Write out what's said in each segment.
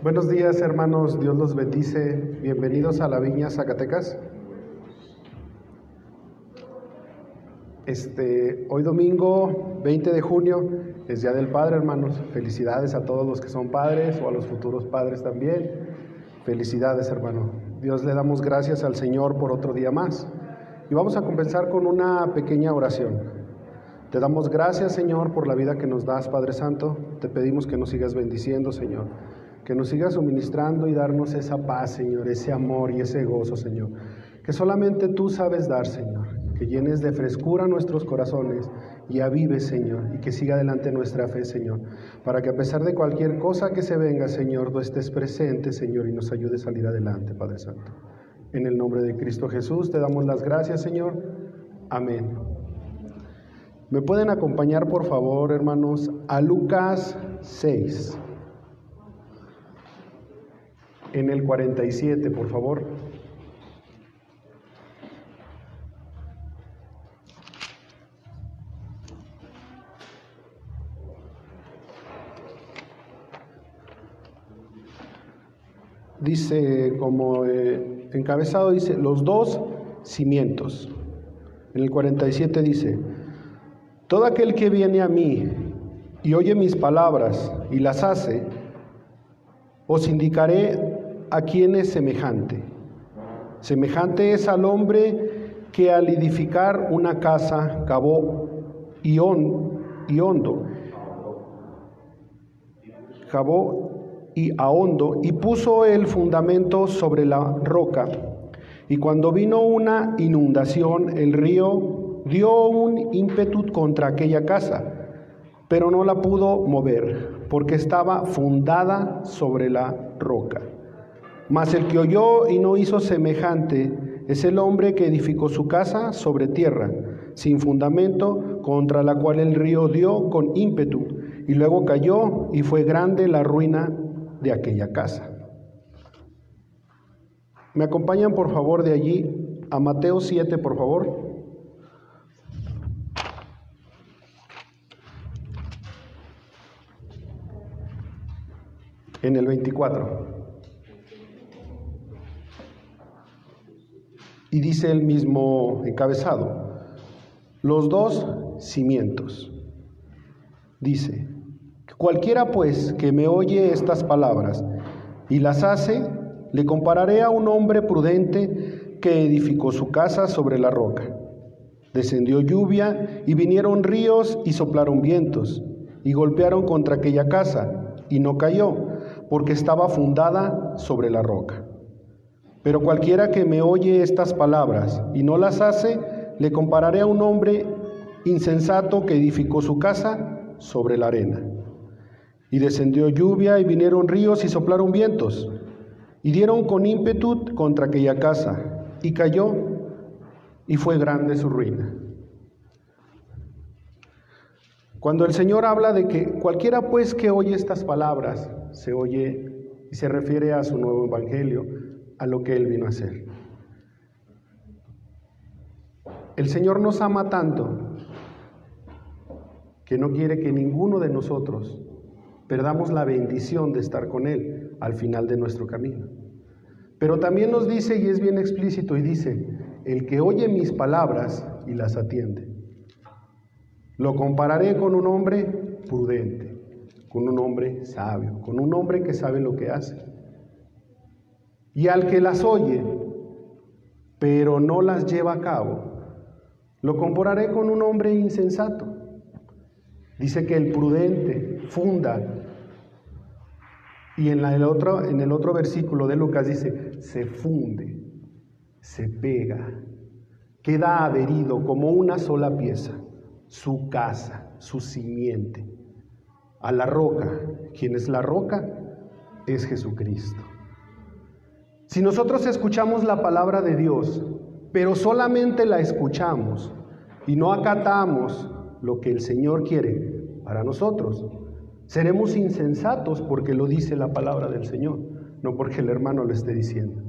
Buenos días hermanos, Dios los bendice. Bienvenidos a la Viña Zacatecas. Este, hoy domingo 20 de junio es Día del Padre, hermanos. Felicidades a todos los que son padres o a los futuros padres también. Felicidades, hermano. Dios le damos gracias al Señor por otro día más. Y vamos a comenzar con una pequeña oración. Te damos gracias, Señor, por la vida que nos das, Padre Santo. Te pedimos que nos sigas bendiciendo, Señor que nos siga suministrando y darnos esa paz, Señor, ese amor y ese gozo, Señor, que solamente tú sabes dar, Señor, que llenes de frescura nuestros corazones y avives, Señor, y que siga adelante nuestra fe, Señor, para que a pesar de cualquier cosa que se venga, Señor, tú estés presente, Señor, y nos ayude a salir adelante, Padre Santo. En el nombre de Cristo Jesús te damos las gracias, Señor. Amén. ¿Me pueden acompañar, por favor, hermanos, a Lucas 6? En el 47, por favor. Dice como eh, encabezado, dice, los dos cimientos. En el 47 dice, todo aquel que viene a mí y oye mis palabras y las hace, os indicaré a quién es semejante. Semejante es al hombre que al edificar una casa cavó y, y hondo, cavó y a hondo y puso el fundamento sobre la roca. Y cuando vino una inundación, el río dio un ímpetu contra aquella casa, pero no la pudo mover, porque estaba fundada sobre la roca. Mas el que oyó y no hizo semejante es el hombre que edificó su casa sobre tierra, sin fundamento, contra la cual el río dio con ímpetu, y luego cayó y fue grande la ruina de aquella casa. ¿Me acompañan por favor de allí a Mateo 7, por favor? En el 24. Y dice el mismo encabezado, los dos cimientos. Dice, cualquiera pues que me oye estas palabras y las hace, le compararé a un hombre prudente que edificó su casa sobre la roca. Descendió lluvia y vinieron ríos y soplaron vientos y golpearon contra aquella casa y no cayó porque estaba fundada sobre la roca. Pero cualquiera que me oye estas palabras y no las hace, le compararé a un hombre insensato que edificó su casa sobre la arena. Y descendió lluvia y vinieron ríos y soplaron vientos y dieron con ímpetu contra aquella casa y cayó y fue grande su ruina. Cuando el Señor habla de que cualquiera pues que oye estas palabras, se oye y se refiere a su nuevo evangelio, a lo que Él vino a hacer. El Señor nos ama tanto que no quiere que ninguno de nosotros perdamos la bendición de estar con Él al final de nuestro camino. Pero también nos dice, y es bien explícito, y dice, el que oye mis palabras y las atiende. Lo compararé con un hombre prudente, con un hombre sabio, con un hombre que sabe lo que hace y al que las oye, pero no las lleva a cabo, lo compararé con un hombre insensato. Dice que el prudente funda. Y en, el otro, en el otro versículo de Lucas dice, se funde, se pega, queda adherido como una sola pieza, su casa, su simiente, a la roca. ¿Quién es la roca? Es Jesucristo. Si nosotros escuchamos la palabra de Dios, pero solamente la escuchamos y no acatamos lo que el Señor quiere para nosotros, seremos insensatos porque lo dice la palabra del Señor, no porque el hermano lo esté diciendo.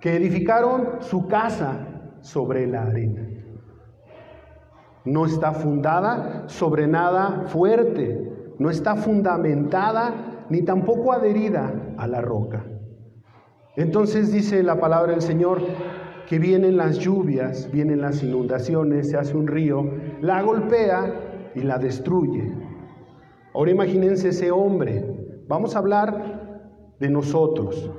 Que edificaron su casa sobre la arena. No está fundada sobre nada fuerte, no está fundamentada ni tampoco adherida a la roca. Entonces dice la palabra del Señor que vienen las lluvias, vienen las inundaciones, se hace un río, la golpea y la destruye. Ahora imagínense ese hombre. Vamos a hablar de nosotros,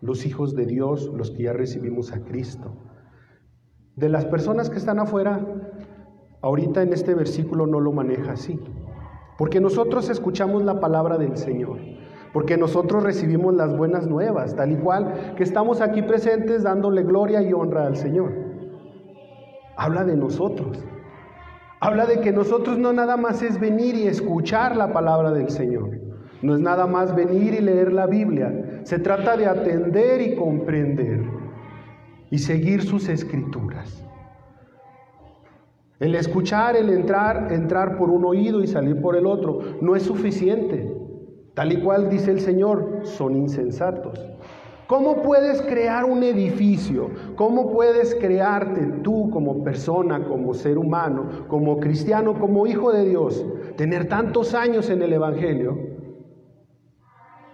los hijos de Dios, los que ya recibimos a Cristo. De las personas que están afuera, ahorita en este versículo no lo maneja así, porque nosotros escuchamos la palabra del Señor, porque nosotros recibimos las buenas nuevas, tal y que estamos aquí presentes dándole gloria y honra al Señor. Habla de nosotros. Habla de que nosotros no nada más es venir y escuchar la palabra del Señor. No es nada más venir y leer la Biblia. Se trata de atender y comprender y seguir sus escrituras. El escuchar, el entrar, entrar por un oído y salir por el otro, no es suficiente. Tal y cual dice el Señor, son insensatos. ¿Cómo puedes crear un edificio? ¿Cómo puedes crearte tú como persona, como ser humano, como cristiano, como hijo de Dios, tener tantos años en el Evangelio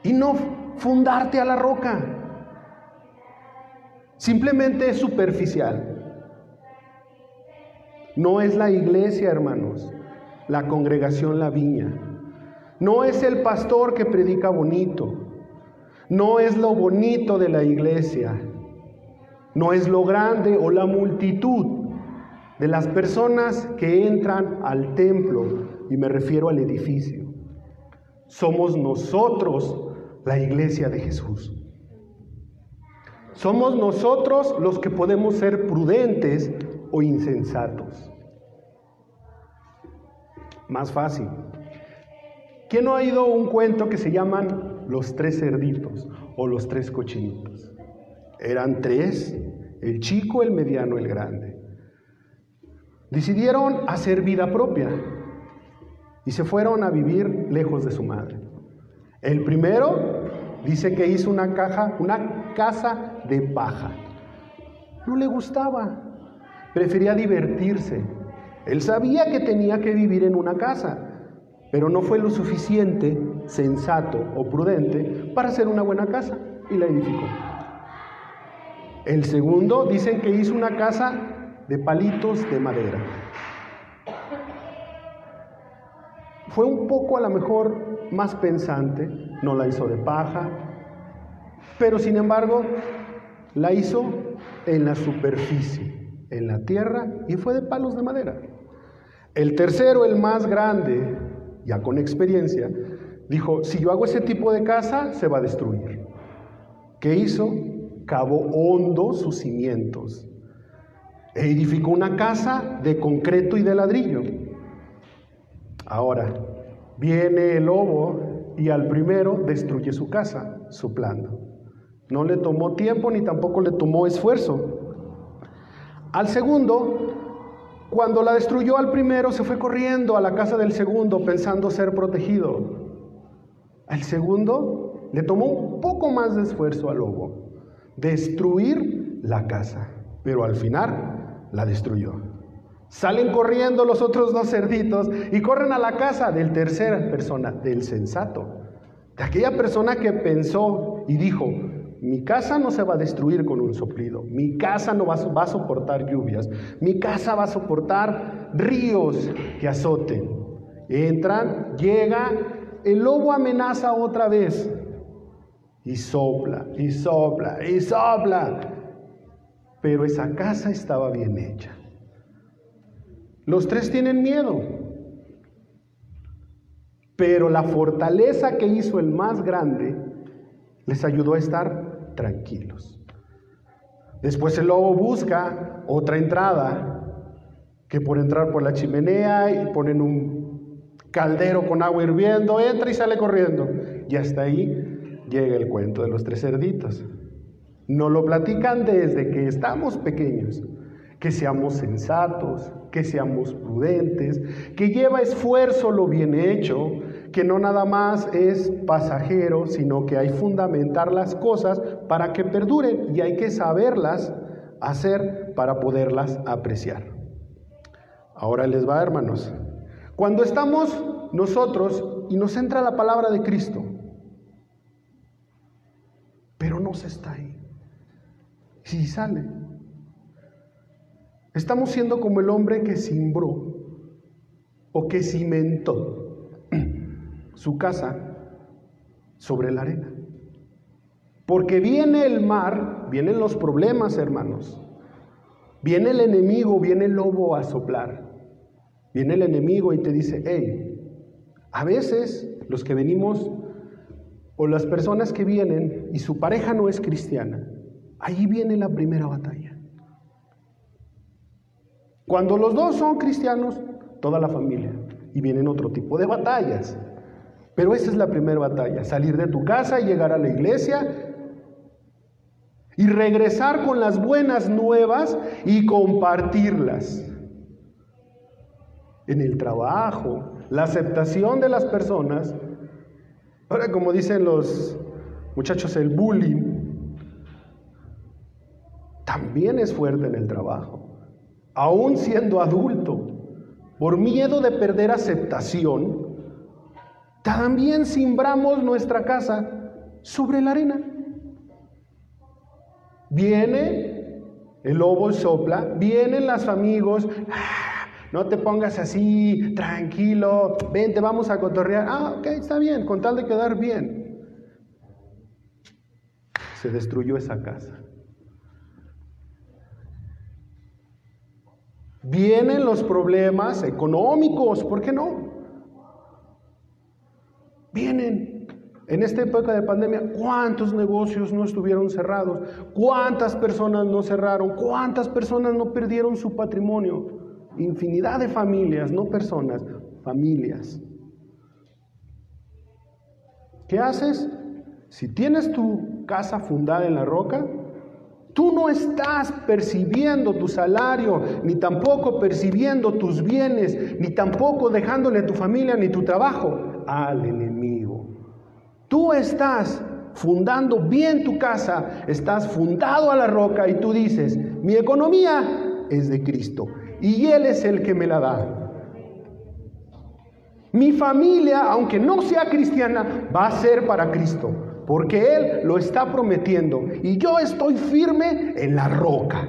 y no fundarte a la roca? Simplemente es superficial. No es la iglesia, hermanos, la congregación La Viña. No es el pastor que predica bonito. No es lo bonito de la iglesia, no es lo grande o la multitud de las personas que entran al templo, y me refiero al edificio. Somos nosotros la iglesia de Jesús. Somos nosotros los que podemos ser prudentes o insensatos. Más fácil. ¿Quién no ha oído un cuento que se llaman los tres cerditos o los tres cochinitos. Eran tres, el chico, el mediano, el grande. Decidieron hacer vida propia y se fueron a vivir lejos de su madre. El primero dice que hizo una caja, una casa de paja. No le gustaba, prefería divertirse. Él sabía que tenía que vivir en una casa, pero no fue lo suficiente sensato o prudente para hacer una buena casa y la edificó. El segundo dicen que hizo una casa de palitos de madera. Fue un poco a lo mejor más pensante, no la hizo de paja, pero sin embargo la hizo en la superficie, en la tierra y fue de palos de madera. El tercero, el más grande, ya con experiencia, dijo, si yo hago ese tipo de casa, se va a destruir. ¿Qué hizo? Cavó hondo sus cimientos. E edificó una casa de concreto y de ladrillo. Ahora, viene el lobo y al primero destruye su casa, su plan. No le tomó tiempo ni tampoco le tomó esfuerzo. Al segundo cuando la destruyó al primero, se fue corriendo a la casa del segundo pensando ser protegido. Al segundo le tomó un poco más de esfuerzo al lobo, destruir la casa, pero al final la destruyó. Salen corriendo los otros dos cerditos y corren a la casa del tercera persona, del sensato, de aquella persona que pensó y dijo, mi casa no se va a destruir con un soplido. Mi casa no va, a soportar lluvias. Mi casa va a soportar ríos que azoten. Entran, llega, el lobo amenaza otra vez. Y sopla, y sopla, y sopla. Pero esa casa estaba bien hecha. Los tres tienen miedo. Pero la fortaleza que hizo el más grande les ayudó a estar tranquilos. Después el lobo busca otra entrada, que por entrar por la chimenea y ponen un caldero con agua hirviendo, entra y sale corriendo. Y hasta ahí llega el cuento de los tres cerditos. No lo platican desde que estamos pequeños, que seamos sensatos, que seamos prudentes, que lleva esfuerzo lo bien hecho, que no nada más es pasajero, sino que hay fundamentar las cosas para que perduren y hay que saberlas hacer para poderlas apreciar. Ahora les va, hermanos. Cuando estamos nosotros y nos entra la palabra de Cristo, pero no se está ahí. Si sale, estamos siendo como el hombre que simbró o que cimentó su casa sobre la arena. Porque viene el mar, vienen los problemas, hermanos. Viene el enemigo, viene el lobo a soplar. Viene el enemigo y te dice, hey, a veces los que venimos o las personas que vienen y su pareja no es cristiana, ahí viene la primera batalla. Cuando los dos son cristianos, toda la familia, y vienen otro tipo de batallas. Pero esa es la primera batalla, salir de tu casa, llegar a la iglesia y regresar con las buenas nuevas y compartirlas. En el trabajo, la aceptación de las personas. Ahora, como dicen los muchachos, el bullying también es fuerte en el trabajo, aún siendo adulto. Por miedo de perder aceptación, también simbramos nuestra casa sobre la arena. Viene el lobo sopla, vienen los amigos, ah, no te pongas así, tranquilo, vente, vamos a cotorrear. Ah, ok, está bien, con tal de quedar bien. Se destruyó esa casa. Vienen los problemas económicos, ¿por qué no? Vienen. En esta época de pandemia, ¿cuántos negocios no estuvieron cerrados? ¿Cuántas personas no cerraron? ¿Cuántas personas no perdieron su patrimonio? Infinidad de familias, no personas, familias. ¿Qué haces? Si tienes tu casa fundada en la roca, tú no estás percibiendo tu salario, ni tampoco percibiendo tus bienes, ni tampoco dejándole a tu familia ni tu trabajo al enemigo. Tú estás fundando bien tu casa, estás fundado a la roca y tú dices, mi economía es de Cristo y Él es el que me la da. Mi familia, aunque no sea cristiana, va a ser para Cristo, porque Él lo está prometiendo y yo estoy firme en la roca.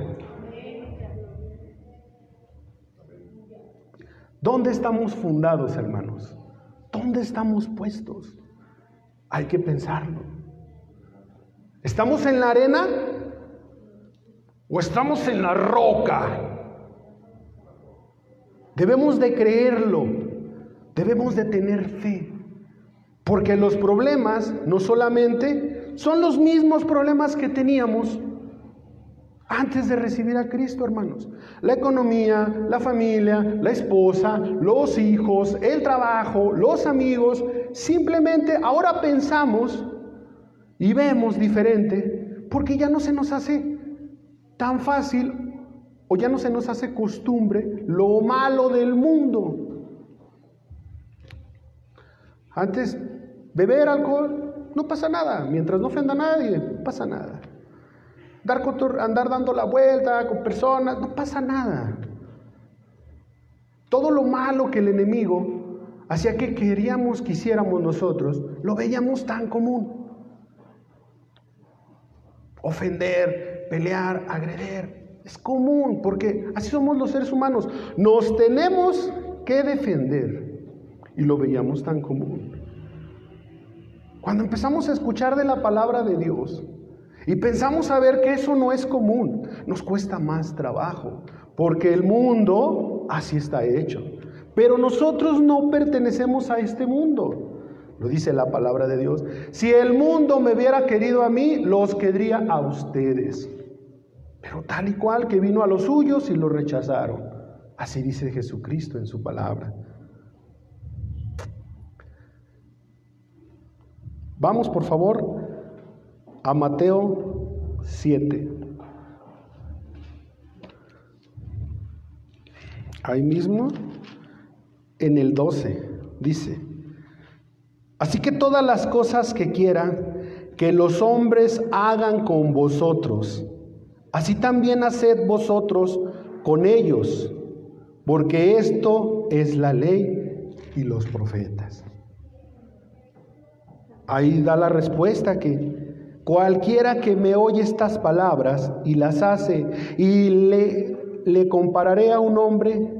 ¿Dónde estamos fundados, hermanos? ¿Dónde estamos puestos? Hay que pensarlo. ¿Estamos en la arena o estamos en la roca? Debemos de creerlo, debemos de tener fe, porque los problemas no solamente son los mismos problemas que teníamos antes de recibir a Cristo, hermanos. La economía, la familia, la esposa, los hijos, el trabajo, los amigos, simplemente ahora pensamos y vemos diferente porque ya no se nos hace tan fácil o ya no se nos hace costumbre lo malo del mundo. Antes, beber alcohol no pasa nada, mientras no ofenda a nadie, no pasa nada andar dando la vuelta con personas, no pasa nada. Todo lo malo que el enemigo hacía que queríamos que hiciéramos nosotros, lo veíamos tan común. Ofender, pelear, agreder, es común, porque así somos los seres humanos. Nos tenemos que defender y lo veíamos tan común. Cuando empezamos a escuchar de la palabra de Dios, y pensamos a ver que eso no es común. Nos cuesta más trabajo, porque el mundo así está hecho. Pero nosotros no pertenecemos a este mundo. Lo dice la palabra de Dios. Si el mundo me hubiera querido a mí, los querría a ustedes. Pero tal y cual que vino a los suyos y lo rechazaron. Así dice Jesucristo en su palabra. Vamos, por favor, a Mateo 7. Ahí mismo, en el 12, dice, así que todas las cosas que quieran que los hombres hagan con vosotros, así también haced vosotros con ellos, porque esto es la ley y los profetas. Ahí da la respuesta que cualquiera que me oye estas palabras y las hace y le, le compararé a un hombre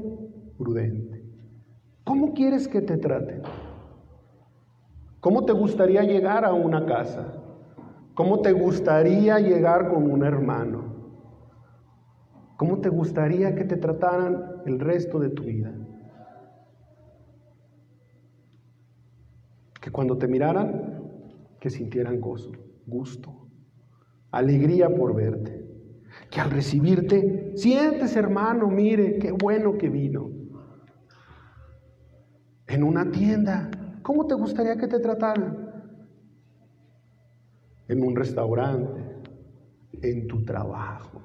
prudente. ¿Cómo quieres que te traten? ¿Cómo te gustaría llegar a una casa? ¿Cómo te gustaría llegar con un hermano? ¿Cómo te gustaría que te trataran el resto de tu vida? Que cuando te miraran, que sintieran gozo, gusto, alegría por verte. Que al recibirte, sientes hermano, mire, qué bueno que vino. En una tienda, ¿cómo te gustaría que te trataran? En un restaurante, en tu trabajo,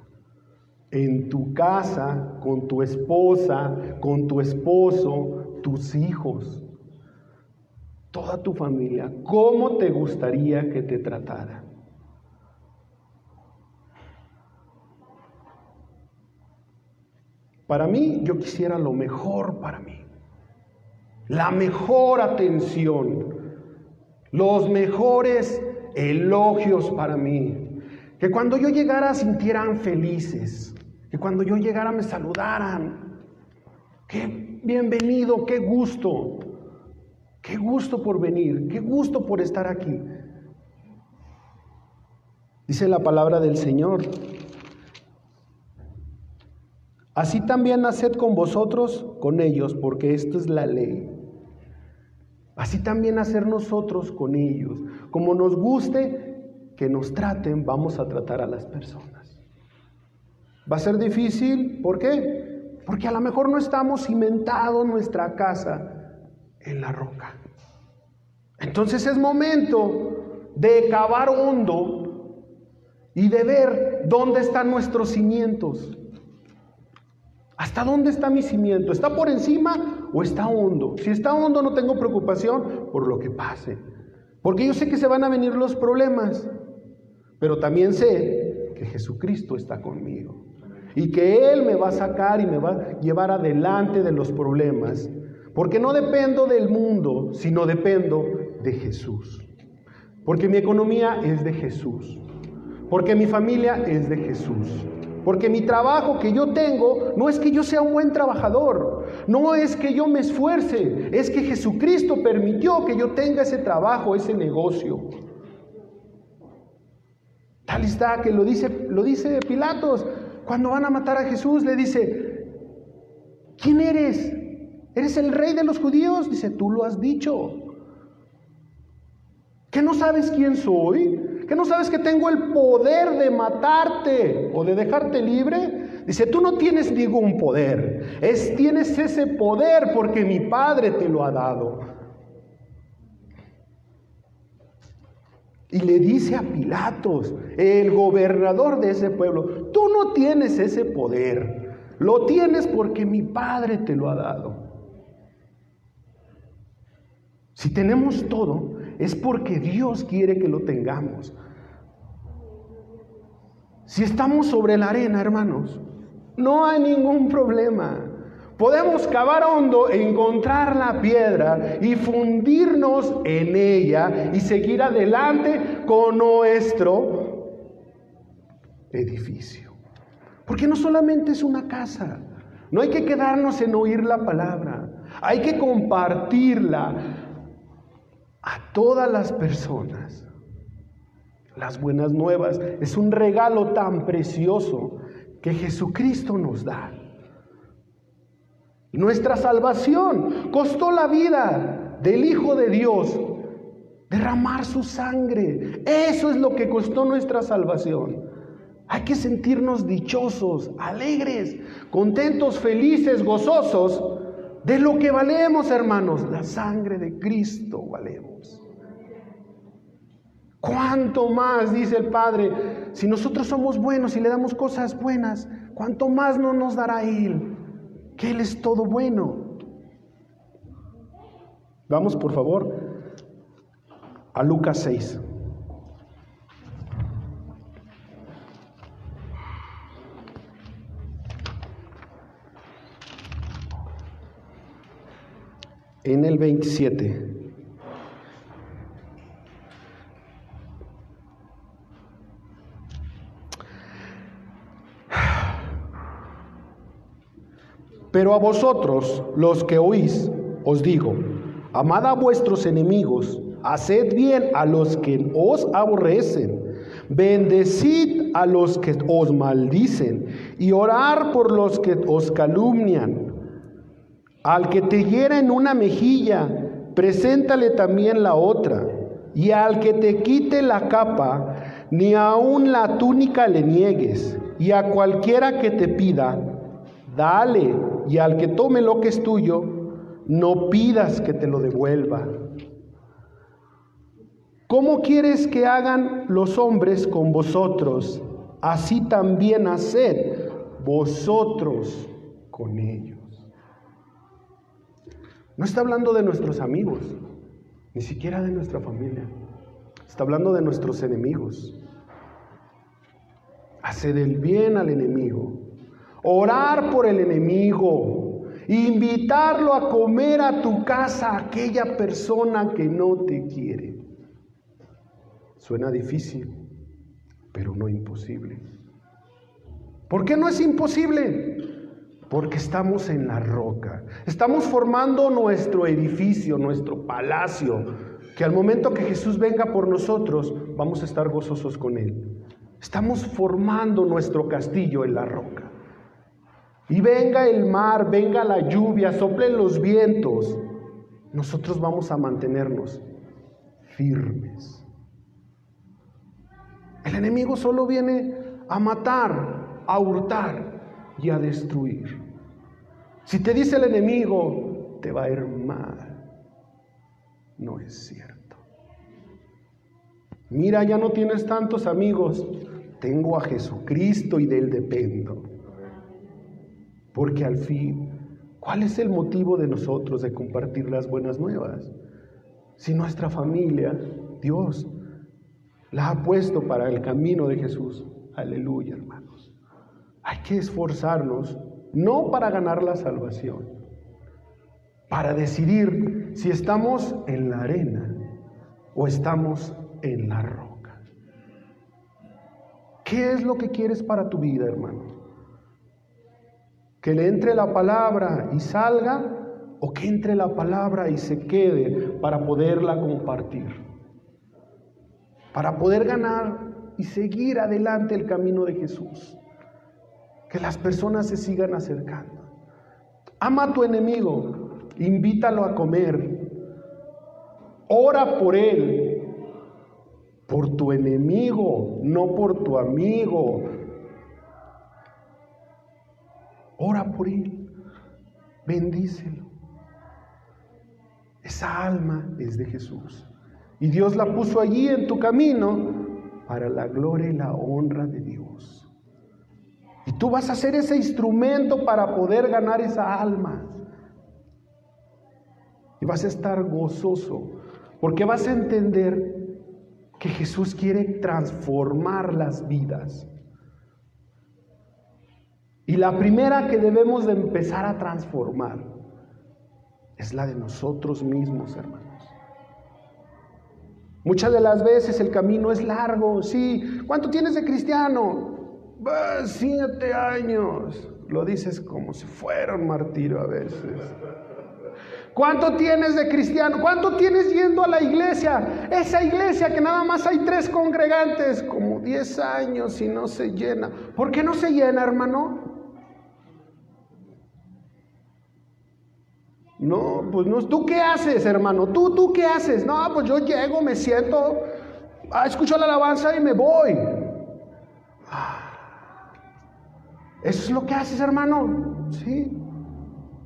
en tu casa, con tu esposa, con tu esposo, tus hijos toda tu familia, ¿cómo te gustaría que te tratara? Para mí, yo quisiera lo mejor para mí, la mejor atención, los mejores elogios para mí, que cuando yo llegara sintieran felices, que cuando yo llegara me saludaran, qué bienvenido, qué gusto. Qué gusto por venir, qué gusto por estar aquí. Dice la palabra del Señor. Así también haced con vosotros, con ellos, porque esto es la ley. Así también hacer nosotros con ellos. Como nos guste que nos traten, vamos a tratar a las personas. Va a ser difícil, ¿por qué? Porque a lo mejor no estamos cimentados nuestra casa en la roca. Entonces es momento de cavar hondo y de ver dónde están nuestros cimientos. ¿Hasta dónde está mi cimiento? ¿Está por encima o está hondo? Si está hondo no tengo preocupación por lo que pase. Porque yo sé que se van a venir los problemas. Pero también sé que Jesucristo está conmigo. Y que Él me va a sacar y me va a llevar adelante de los problemas. Porque no dependo del mundo, sino dependo de Jesús. Porque mi economía es de Jesús. Porque mi familia es de Jesús. Porque mi trabajo que yo tengo no es que yo sea un buen trabajador, no es que yo me esfuerce, es que Jesucristo permitió que yo tenga ese trabajo, ese negocio. Tal está que lo dice, lo dice Pilatos, cuando van a matar a Jesús le dice, ¿quién eres? ¿Eres el rey de los judíos? Dice, tú lo has dicho. ¿Que no sabes quién soy? ¿Que no sabes que tengo el poder de matarte o de dejarte libre? Dice, tú no tienes ningún poder. Es, tienes ese poder porque mi Padre te lo ha dado. Y le dice a Pilatos, el gobernador de ese pueblo, tú no tienes ese poder. Lo tienes porque mi Padre te lo ha dado. Si tenemos todo, es porque Dios quiere que lo tengamos. Si estamos sobre la arena, hermanos, no hay ningún problema. Podemos cavar hondo, encontrar la piedra y fundirnos en ella y seguir adelante con nuestro edificio. Porque no solamente es una casa, no hay que quedarnos en oír la palabra, hay que compartirla, a todas las personas. Las buenas nuevas es un regalo tan precioso que Jesucristo nos da. Nuestra salvación costó la vida del Hijo de Dios, derramar su sangre. Eso es lo que costó nuestra salvación. Hay que sentirnos dichosos, alegres, contentos, felices, gozosos de lo que valemos, hermanos, la sangre de Cristo valemos. ¿Cuánto más, dice el Padre, si nosotros somos buenos y le damos cosas buenas, cuánto más no nos dará Él? Que Él es todo bueno. Vamos, por favor, a Lucas 6. En el 27. Pero a vosotros, los que oís, os digo, amad a vuestros enemigos, haced bien a los que os aborrecen, bendecid a los que os maldicen y orar por los que os calumnian. Al que te hiera en una mejilla, preséntale también la otra. Y al que te quite la capa, ni aun la túnica le niegues. Y a cualquiera que te pida, dale. Y al que tome lo que es tuyo, no pidas que te lo devuelva. ¿Cómo quieres que hagan los hombres con vosotros? Así también haced vosotros con ellos. No está hablando de nuestros amigos, ni siquiera de nuestra familia. Está hablando de nuestros enemigos. Hacer el bien al enemigo. Orar por el enemigo. Invitarlo a comer a tu casa a aquella persona que no te quiere. Suena difícil, pero no imposible. ¿Por qué no es imposible? Porque estamos en la roca. Estamos formando nuestro edificio, nuestro palacio, que al momento que Jesús venga por nosotros, vamos a estar gozosos con Él. Estamos formando nuestro castillo en la roca. Y venga el mar, venga la lluvia, soplen los vientos. Nosotros vamos a mantenernos firmes. El enemigo solo viene a matar, a hurtar y a destruir. Si te dice el enemigo, te va a ir mal. No es cierto. Mira, ya no tienes tantos amigos. Tengo a Jesucristo y de Él dependo. Porque al fin, ¿cuál es el motivo de nosotros de compartir las buenas nuevas? Si nuestra familia, Dios, la ha puesto para el camino de Jesús. Aleluya, hermanos. Hay que esforzarnos, no para ganar la salvación, para decidir si estamos en la arena o estamos en la roca. ¿Qué es lo que quieres para tu vida, hermano? ¿Que le entre la palabra y salga o que entre la palabra y se quede para poderla compartir? para poder ganar y seguir adelante el camino de Jesús. Que las personas se sigan acercando. Ama a tu enemigo, invítalo a comer, ora por él, por tu enemigo, no por tu amigo. Ora por él, bendícelo. Esa alma es de Jesús. Y Dios la puso allí en tu camino para la gloria y la honra de Dios. Y tú vas a ser ese instrumento para poder ganar esa alma. Y vas a estar gozoso porque vas a entender que Jesús quiere transformar las vidas. Y la primera que debemos de empezar a transformar es la de nosotros mismos, hermanos. Muchas de las veces el camino es largo, sí. ¿Cuánto tienes de cristiano? Siete años. Lo dices como si fuera un martirio a veces. ¿Cuánto tienes de cristiano? ¿Cuánto tienes yendo a la iglesia? Esa iglesia que nada más hay tres congregantes, como diez años y no se llena. ¿Por qué no se llena, hermano? No, pues no, ¿tú qué haces, hermano? ¿Tú, tú qué haces? No, pues yo llego, me siento, ah, escucho la alabanza y me voy. Ah, ¿Eso es lo que haces, hermano? Sí.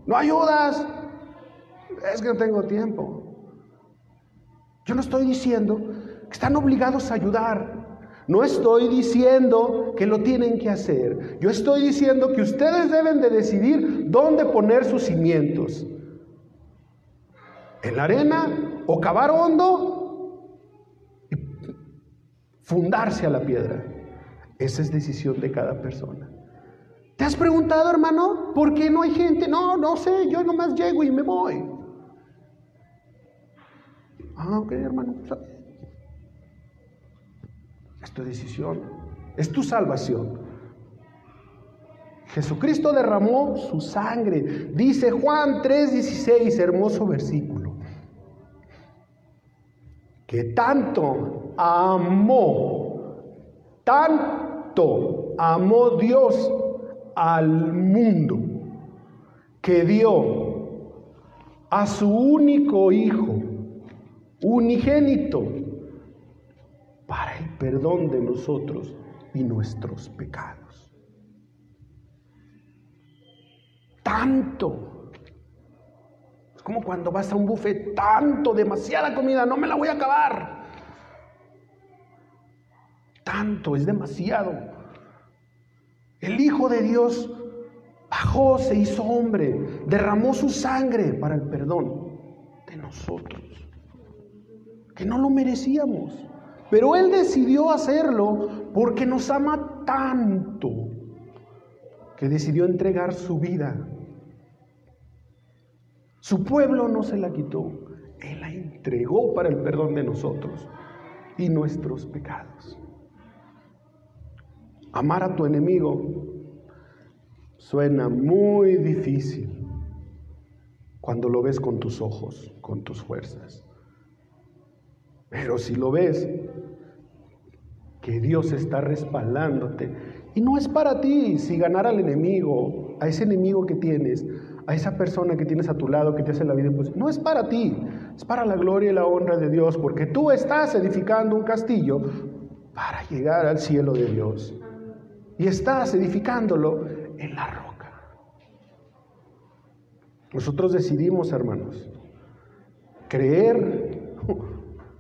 ¿No ayudas? Es que no tengo tiempo. Yo no estoy diciendo que están obligados a ayudar. No estoy diciendo que lo tienen que hacer. Yo estoy diciendo que ustedes deben de decidir dónde poner sus cimientos en la arena o cavar hondo y fundarse a la piedra. Esa es decisión de cada persona. ¿Te has preguntado, hermano, por qué no hay gente? No, no sé, yo nomás llego y me voy. Ah, ok, hermano. Es tu decisión. Es tu salvación. Jesucristo derramó su sangre. Dice Juan 3:16, hermoso versículo. Que tanto amó, tanto amó Dios al mundo, que dio a su único hijo, unigénito, para el perdón de nosotros y nuestros pecados. tanto. Es como cuando vas a un buffet, tanto, demasiada comida, no me la voy a acabar. Tanto, es demasiado. El Hijo de Dios bajó, se hizo hombre, derramó su sangre para el perdón de nosotros, que no lo merecíamos. Pero Él decidió hacerlo porque nos ama tanto que decidió entregar su vida su pueblo no se la quitó, Él la entregó para el perdón de nosotros y nuestros pecados. Amar a tu enemigo suena muy difícil cuando lo ves con tus ojos, con tus fuerzas. Pero si lo ves, que Dios está respaldándote. Y no es para ti si ganar al enemigo, a ese enemigo que tienes, a esa persona que tienes a tu lado, que te hace la vida, pues no es para ti, es para la gloria y la honra de Dios, porque tú estás edificando un castillo para llegar al cielo de Dios. Y estás edificándolo en la roca. Nosotros decidimos, hermanos, creer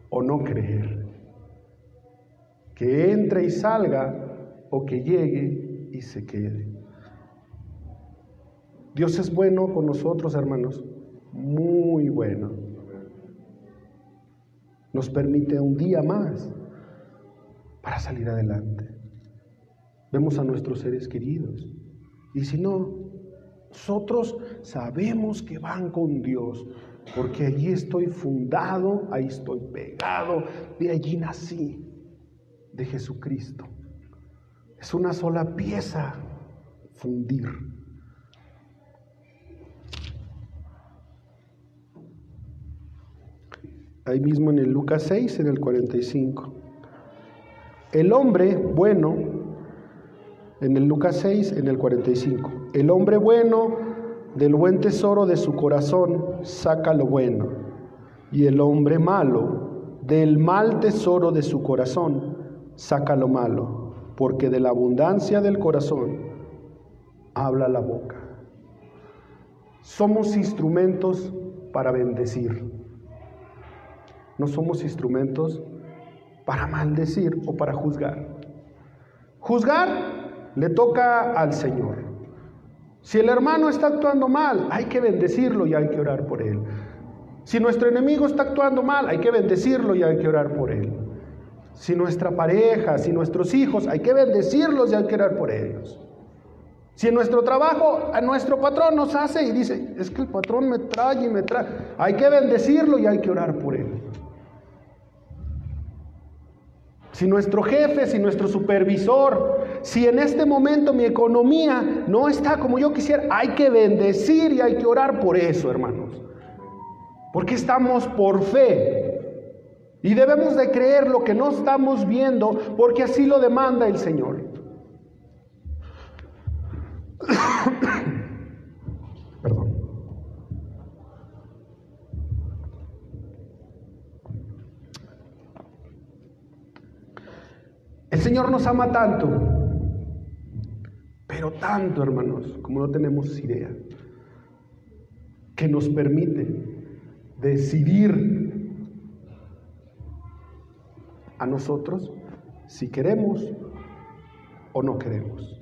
o no creer. Que entre y salga o que llegue y se quede. Dios es bueno con nosotros, hermanos, muy bueno. Nos permite un día más para salir adelante. Vemos a nuestros seres queridos. Y si no, nosotros sabemos que van con Dios, porque allí estoy fundado, ahí estoy pegado, de allí nací, de Jesucristo. Es una sola pieza fundir. ahí mismo en el Lucas 6, en el 45. El hombre bueno, en el Lucas 6, en el 45. El hombre bueno del buen tesoro de su corazón saca lo bueno, y el hombre malo del mal tesoro de su corazón saca lo malo, porque de la abundancia del corazón habla la boca. Somos instrumentos para bendecir. No somos instrumentos para maldecir o para juzgar. Juzgar le toca al Señor. Si el hermano está actuando mal, hay que bendecirlo y hay que orar por él. Si nuestro enemigo está actuando mal, hay que bendecirlo y hay que orar por él. Si nuestra pareja, si nuestros hijos, hay que bendecirlos y hay que orar por ellos. Si en nuestro trabajo a nuestro patrón nos hace y dice, es que el patrón me trae y me trae, hay que bendecirlo y hay que orar por él. Si nuestro jefe, si nuestro supervisor, si en este momento mi economía no está como yo quisiera, hay que bendecir y hay que orar por eso, hermanos. Porque estamos por fe. Y debemos de creer lo que no estamos viendo porque así lo demanda el Señor. Señor nos ama tanto, pero tanto, hermanos, como no tenemos idea, que nos permite decidir a nosotros si queremos o no queremos.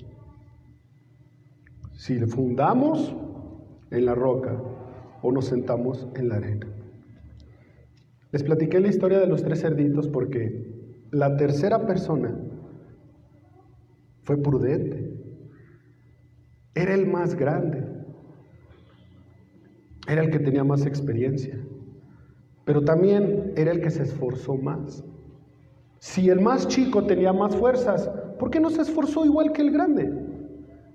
Si fundamos en la roca o nos sentamos en la arena. Les platiqué la historia de los tres cerditos porque la tercera persona fue prudente. Era el más grande. Era el que tenía más experiencia. pero también era el que se esforzó más. Si el más chico tenía más fuerzas, ¿por qué no se esforzó igual que el grande?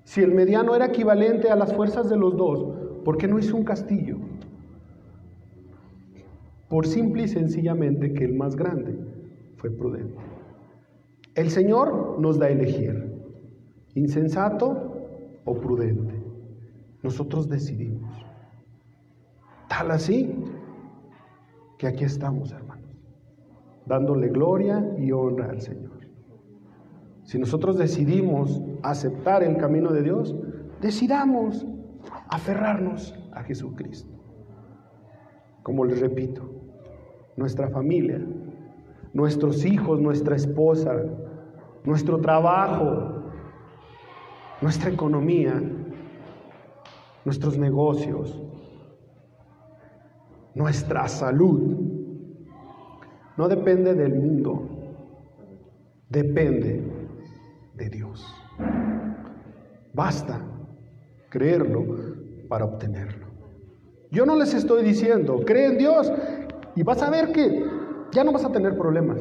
Si el mediano era equivalente a las fuerzas de los dos, ¿por qué no hizo un castillo? Por simple y sencillamente que el más grande fue prudente. El Señor nos da a elegir, insensato o prudente. Nosotros decidimos. Tal así que aquí estamos, hermanos, dándole gloria y honra al Señor. Si nosotros decidimos aceptar el camino de Dios, decidamos aferrarnos a Jesucristo. Como les repito, nuestra familia, nuestros hijos, nuestra esposa, nuestro trabajo, nuestra economía, nuestros negocios, nuestra salud, no depende del mundo, depende de Dios. Basta creerlo para obtenerlo. Yo no les estoy diciendo, cree en Dios y vas a ver que ya no vas a tener problemas.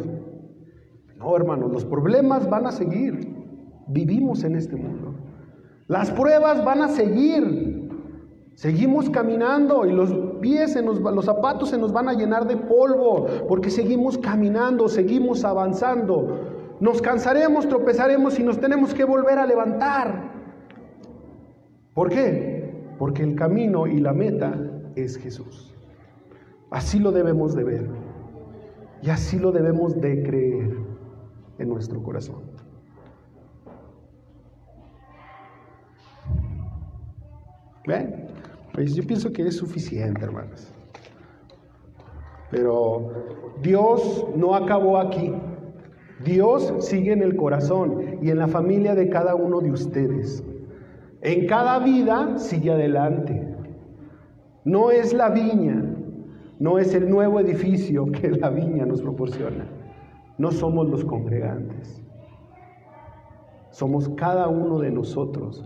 No, hermanos, los problemas van a seguir. Vivimos en este mundo. Las pruebas van a seguir. Seguimos caminando y los pies, en los, los zapatos se nos van a llenar de polvo porque seguimos caminando, seguimos avanzando. Nos cansaremos, tropezaremos y nos tenemos que volver a levantar. ¿Por qué? Porque el camino y la meta es Jesús. Así lo debemos de ver. Y así lo debemos de creer en nuestro corazón. ¿Ven? Pues yo pienso que es suficiente, hermanos. Pero Dios no acabó aquí. Dios sigue en el corazón y en la familia de cada uno de ustedes. En cada vida sigue adelante. No es la viña, no es el nuevo edificio que la viña nos proporciona. No somos los congregantes. Somos cada uno de nosotros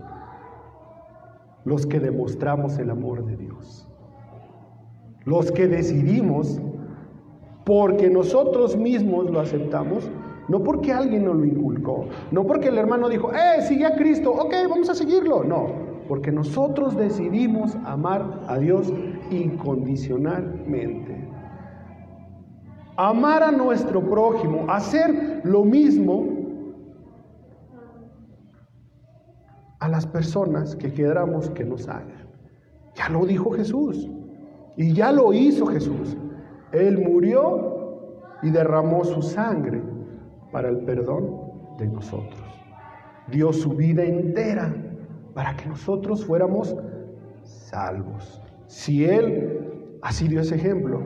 los que demostramos el amor de Dios. Los que decidimos porque nosotros mismos lo aceptamos, no porque alguien nos lo inculcó, no porque el hermano dijo, eh, sigue a Cristo, ok, vamos a seguirlo, no, porque nosotros decidimos amar a Dios incondicionalmente. Amar a nuestro prójimo, hacer lo mismo a las personas que queramos que nos hagan. Ya lo dijo Jesús y ya lo hizo Jesús. Él murió y derramó su sangre para el perdón de nosotros. Dio su vida entera para que nosotros fuéramos salvos. Si Él así dio ese ejemplo,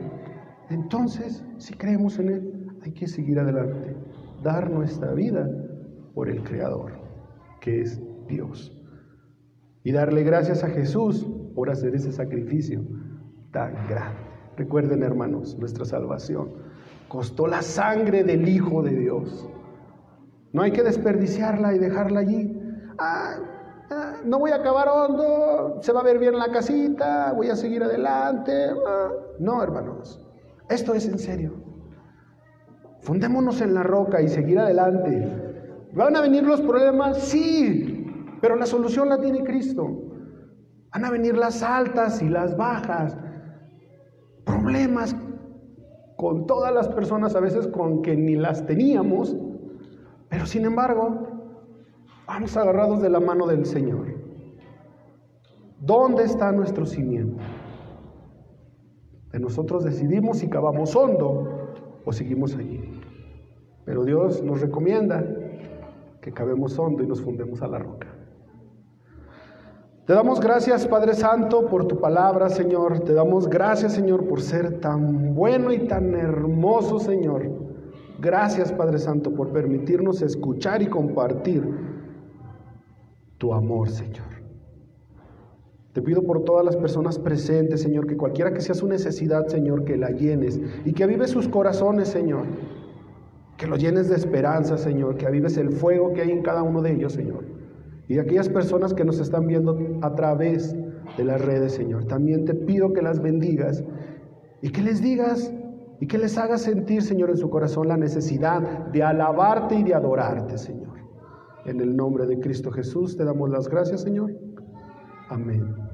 entonces si creemos en Él, hay que seguir adelante, dar nuestra vida por el Creador, que es Dios. Y darle gracias a Jesús por hacer ese sacrificio tan grande. Recuerden, hermanos, nuestra salvación costó la sangre del Hijo de Dios. No hay que desperdiciarla y dejarla allí. Ah, ah, no voy a acabar hondo, se va a ver bien la casita, voy a seguir adelante. Ah, no, hermanos, esto es en serio. Fundémonos en la roca y seguir adelante. ¿Van a venir los problemas? Sí, pero la solución la tiene Cristo. Van a venir las altas y las bajas, problemas con todas las personas, a veces con que ni las teníamos, pero sin embargo, vamos agarrados de la mano del Señor. ¿Dónde está nuestro cimiento? De nosotros decidimos si cavamos hondo o seguimos allí. Pero Dios nos recomienda que cavemos hondo y nos fundemos a la roca. Te damos gracias, Padre Santo, por tu palabra, Señor. Te damos gracias, Señor, por ser tan bueno y tan hermoso, Señor. Gracias, Padre Santo, por permitirnos escuchar y compartir tu amor, Señor. Te pido por todas las personas presentes, Señor, que cualquiera que sea su necesidad, Señor, que la llenes y que avives sus corazones, Señor. Que los llenes de esperanza, Señor, que avives el fuego que hay en cada uno de ellos, Señor. Y aquellas personas que nos están viendo a través de las redes, Señor, también te pido que las bendigas y que les digas y que les haga sentir, Señor, en su corazón la necesidad de alabarte y de adorarte, Señor. En el nombre de Cristo Jesús te damos las gracias, Señor. Amén.